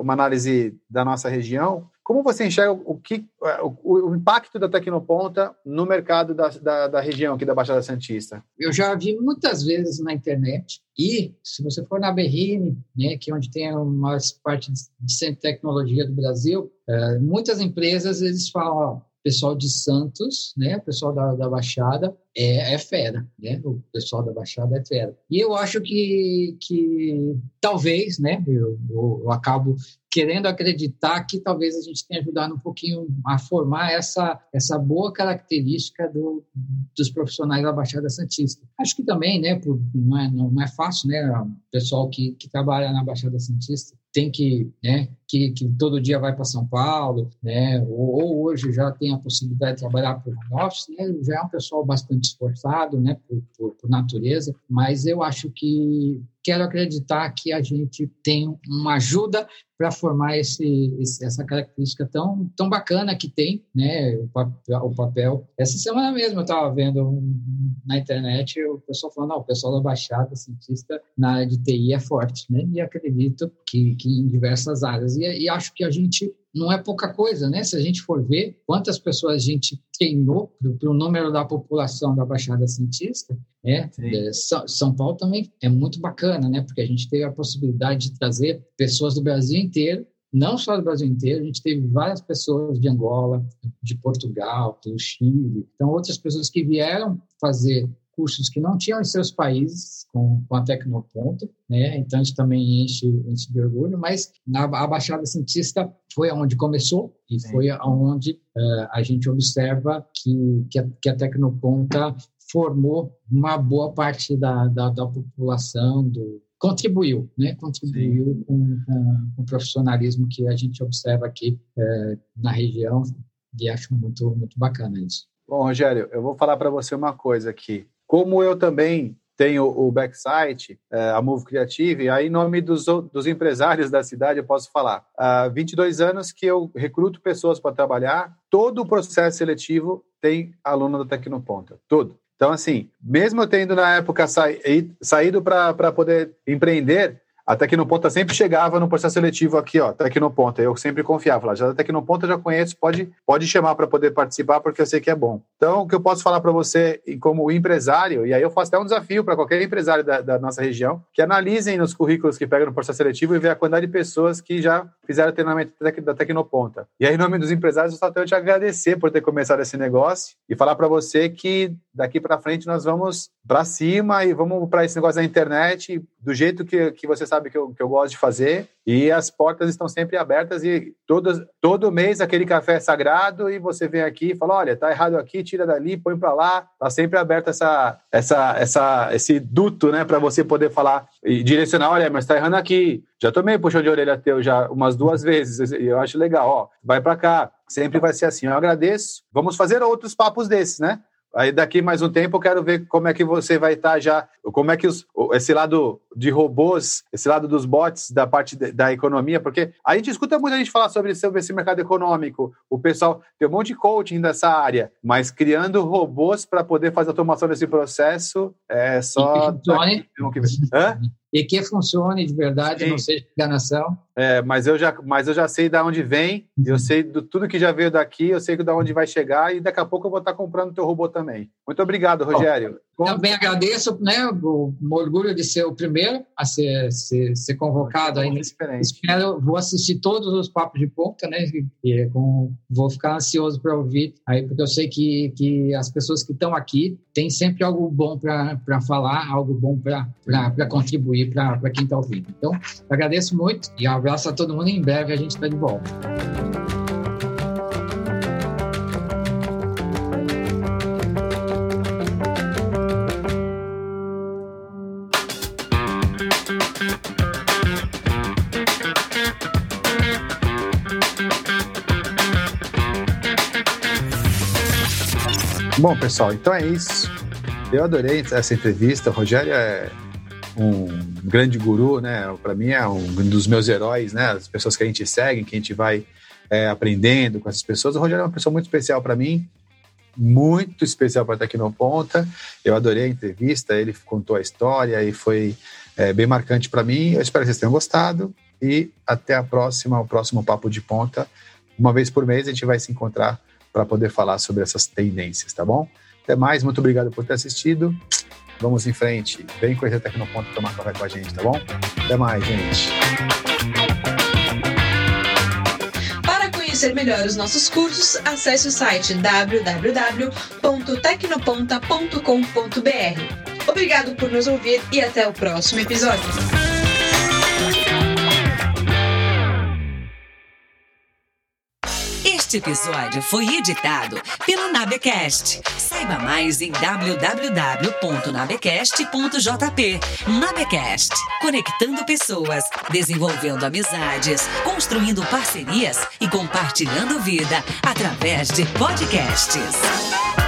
uma análise da nossa região, como você enxerga o, que, o, o impacto da Tecnoponta no mercado da, da, da, região aqui da Baixada Santista? Eu já vi muitas vezes na internet e se você for na Berrine, né, que é onde tem a maior parte de centro de tecnologia do Brasil, é, muitas empresas eles falam, ó, pessoal de Santos, né, pessoal da, da Baixada, é, é fera, né? O pessoal da Baixada é fera. E eu acho que, que talvez, né, eu, eu, eu acabo querendo acreditar que talvez a gente tenha ajudado um pouquinho a formar essa, essa boa característica do, dos profissionais da Baixada Santista. Acho que também, né, por, não, é, não, é fácil, né, o pessoal que, que trabalha na Baixada Santista tem que, né, que, que todo dia vai para São Paulo, né, ou, ou, hoje já tem a possibilidade de trabalhar por home office, né, já é um pessoal bastante esforçado, né, por, por, por natureza, mas eu acho que quero acreditar que a gente tem uma ajuda para formar esse, essa característica tão, tão bacana que tem, né, o papel. Essa semana mesmo eu estava vendo na internet o pessoal falando, ah, o pessoal da Baixada Cientista na área de TI é forte, né, e acredito que, que em diversas áreas. E, e acho que a gente não é pouca coisa, né? Se a gente for ver quantas pessoas a gente treinou para o número da população da Baixada Cientista, né? É, São Paulo também é muito bacana, né? Porque a gente teve a possibilidade de trazer pessoas do Brasil inteiro, não só do Brasil inteiro, a gente teve várias pessoas de Angola, de Portugal, do Chile, então outras pessoas que vieram fazer cursos que não tinham em seus países com, com a Tecnoponto, né? Então isso também enche, enche de orgulho, mas na, a Baixada Santista foi onde começou e Sim. foi onde uh, a gente observa que, que, a, que a Tecnoponta formou uma boa parte da, da, da população, do, contribuiu, né? contribuiu com, com, com, o profissionalismo que a gente observa aqui é, na região e acho muito, muito bacana isso. Bom, Rogério, eu vou falar para você uma coisa aqui. Como eu também tenho o backsite, é, a Move Creative, aí em nome dos, dos empresários da cidade eu posso falar. Há 22 anos que eu recruto pessoas para trabalhar, todo o processo seletivo tem aluno da Tecnoponta, todo. Então, assim, mesmo eu tendo na época saído para poder empreender, a Tecnoponta sempre chegava no processo seletivo aqui, ó, Tecnoponta. Eu sempre confiava, já da Tecnoponta já conheço, pode, pode chamar para poder participar, porque eu sei que é bom. Então, o que eu posso falar para você, como empresário, e aí eu faço até um desafio para qualquer empresário da, da, nossa região, que analisem nos currículos que pegam no processo seletivo e ver a quantidade de pessoas que já fizeram treinamento da Tecnoponta. E aí, em nome dos empresários, eu só tenho te agradecer por ter começado esse negócio e falar para você que daqui para frente nós vamos para cima e vamos para esse negócio da internet do jeito que, que você sabe que eu, que eu gosto de fazer. E as portas estão sempre abertas e todos, todo mês aquele café é sagrado e você vem aqui e fala, olha, tá errado aqui, tira dali, põe para lá, tá sempre aberto essa, essa, essa, esse duto, né, para você poder falar e direcionar, olha, mas tá errando aqui, já tomei puxão de orelha teu já umas duas vezes e eu acho legal, ó, vai para cá, sempre vai ser assim, eu agradeço, vamos fazer outros papos desses, né, Aí daqui mais um tempo eu quero ver como é que você vai estar tá já, como é que os, esse lado de robôs, esse lado dos bots da parte de, da economia, porque a gente escuta muita gente falar sobre, sobre esse mercado econômico, o pessoal tem um monte de coaching dessa área, mas criando robôs para poder fazer automação desse processo é só... E que, Hã? E que funcione de verdade, Sim. não seja enganação. É, mas eu já, mas eu já sei de onde vem, eu sei do tudo que já veio daqui, eu sei de onde vai chegar e daqui a pouco eu vou estar comprando o teu robô também. Muito obrigado, Rogério. Bom, também agradeço, né, o, o, orgulho de ser o primeiro a ser, ser, ser convocado aí Espero, vou assistir todos os papos de ponta, né, e, com, vou ficar ansioso para ouvir aí, porque eu sei que, que as pessoas que estão aqui têm sempre algo bom para falar, algo bom para contribuir para quem está ouvindo. Então, agradeço muito e abraço a todo mundo. Em breve a gente está de volta. Bom, pessoal, então é isso. Eu adorei essa entrevista. O Rogério é um grande guru, né? Para mim é um dos meus heróis, né? As pessoas que a gente segue, que a gente vai é, aprendendo com essas pessoas. O Rogério é uma pessoa muito especial para mim, muito especial para Ponta. Eu adorei a entrevista, ele contou a história e foi é, bem marcante para mim. Eu espero que vocês tenham gostado e até a próxima, o próximo Papo de Ponta. Uma vez por mês a gente vai se encontrar para poder falar sobre essas tendências, tá bom? Até mais, muito obrigado por ter assistido. Vamos em frente. Vem conhecer Tecnoponto tomar café com a gente, tá bom? Até mais, gente. Para conhecer melhor os nossos cursos, acesse o site www.tecnoponta.com.br. Obrigado por nos ouvir e até o próximo episódio. Este episódio foi editado pelo Nabecast. Saiba mais em www.nabecast.jp. Nabecast, conectando pessoas, desenvolvendo amizades, construindo parcerias e compartilhando vida através de podcasts.